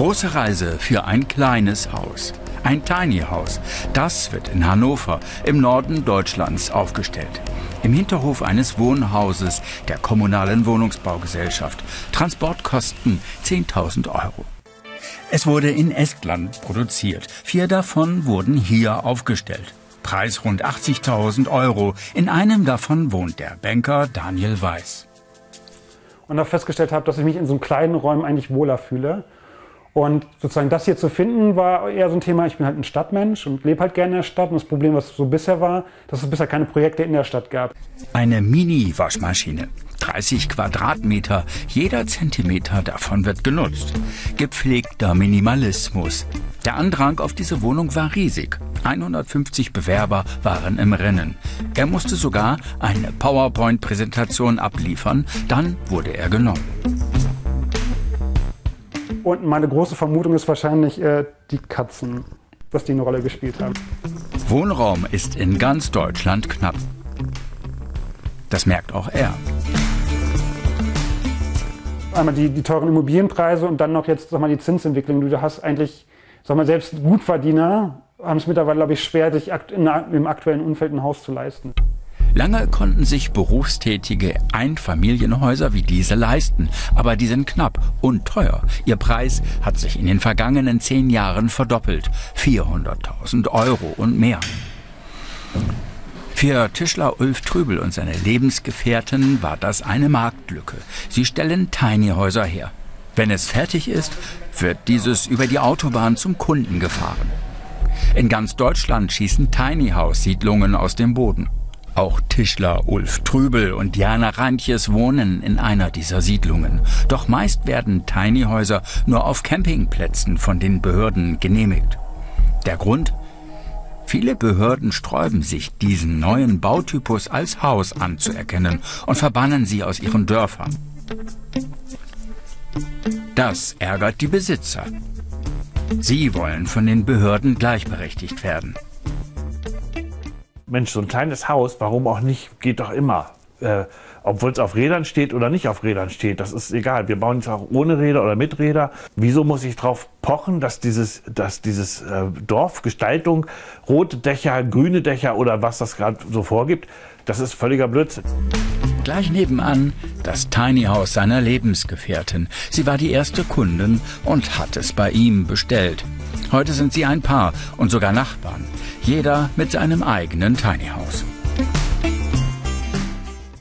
Große Reise für ein kleines Haus. Ein Tiny House. Das wird in Hannover im Norden Deutschlands aufgestellt. Im Hinterhof eines Wohnhauses der kommunalen Wohnungsbaugesellschaft. Transportkosten 10.000 Euro. Es wurde in Estland produziert. Vier davon wurden hier aufgestellt. Preis rund 80.000 Euro. In einem davon wohnt der Banker Daniel Weiß. Und da festgestellt habe, dass ich mich in so kleinen Räumen eigentlich wohler fühle. Und sozusagen das hier zu finden, war eher so ein Thema, ich bin halt ein Stadtmensch und lebe halt gerne in der Stadt. Und das Problem, was so bisher war, dass es bisher keine Projekte in der Stadt gab. Eine Mini-Waschmaschine. 30 Quadratmeter, jeder Zentimeter davon wird genutzt. Gepflegter Minimalismus. Der Andrang auf diese Wohnung war riesig. 150 Bewerber waren im Rennen. Er musste sogar eine PowerPoint-Präsentation abliefern, dann wurde er genommen. Und meine große Vermutung ist wahrscheinlich äh, die Katzen, dass die eine Rolle gespielt haben. Wohnraum ist in ganz Deutschland knapp. Das merkt auch er. Einmal die, die teuren Immobilienpreise und dann noch jetzt sag mal, die Zinsentwicklung. Du hast eigentlich, sag mal, selbst Gutverdiener haben es mittlerweile, glaube ich, schwer, sich in, im aktuellen Umfeld ein Haus zu leisten. Lange konnten sich berufstätige Einfamilienhäuser wie diese leisten, aber die sind knapp und teuer. Ihr Preis hat sich in den vergangenen zehn Jahren verdoppelt. 400.000 Euro und mehr. Für Tischler Ulf Trübel und seine Lebensgefährten war das eine Marktlücke. Sie stellen Tiny-Häuser her. Wenn es fertig ist, wird dieses über die Autobahn zum Kunden gefahren. In ganz Deutschland schießen Tiny House Siedlungen aus dem Boden. Auch Tischler Ulf Trübel und Jana Reintjes wohnen in einer dieser Siedlungen. Doch meist werden Tiny Häuser nur auf Campingplätzen von den Behörden genehmigt. Der Grund? Viele Behörden sträuben sich, diesen neuen Bautypus als Haus anzuerkennen und verbannen sie aus ihren Dörfern. Das ärgert die Besitzer. Sie wollen von den Behörden gleichberechtigt werden. Mensch, so ein kleines Haus, warum auch nicht, geht doch immer. Äh, obwohl es auf Rädern steht oder nicht auf Rädern steht, das ist egal. Wir bauen es auch ohne Räder oder mit Räder. Wieso muss ich darauf pochen, dass dieses, dass dieses äh, Dorfgestaltung, rote Dächer, grüne Dächer oder was das gerade so vorgibt, das ist völliger Blödsinn. Gleich nebenan das Tiny House seiner Lebensgefährtin. Sie war die erste Kundin und hat es bei ihm bestellt. Heute sind sie ein Paar und sogar Nachbarn. Jeder mit seinem eigenen Tiny House.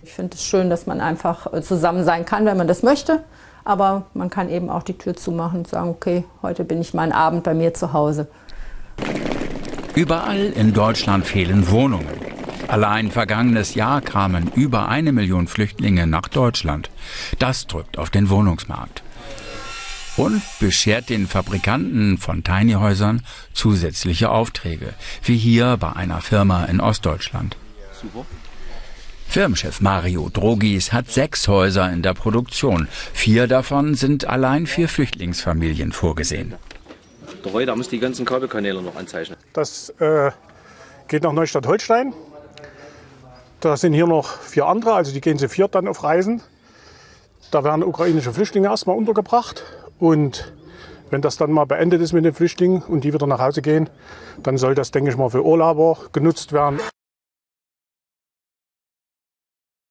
Ich finde es schön, dass man einfach äh, zusammen sein kann, wenn man das möchte. Aber man kann eben auch die Tür zumachen und sagen, okay, heute bin ich mal einen Abend bei mir zu Hause. Überall in Deutschland fehlen Wohnungen. Allein vergangenes Jahr kamen über eine Million Flüchtlinge nach Deutschland. Das drückt auf den Wohnungsmarkt und beschert den Fabrikanten von Tiny-Häusern zusätzliche Aufträge, wie hier bei einer Firma in Ostdeutschland. Super. Firmenchef Mario Drogis hat sechs Häuser in der Produktion. Vier davon sind allein für Flüchtlingsfamilien vorgesehen. Der Reuter muss die ganzen Kabelkanäle noch anzeichnen. Das äh, geht nach Neustadt-Holstein. Da sind hier noch vier andere, also die gehen zu viert dann auf Reisen. Da werden ukrainische Flüchtlinge erstmal untergebracht und wenn das dann mal beendet ist mit den Flüchtlingen und die wieder nach Hause gehen, dann soll das, denke ich mal, für Urlauber genutzt werden.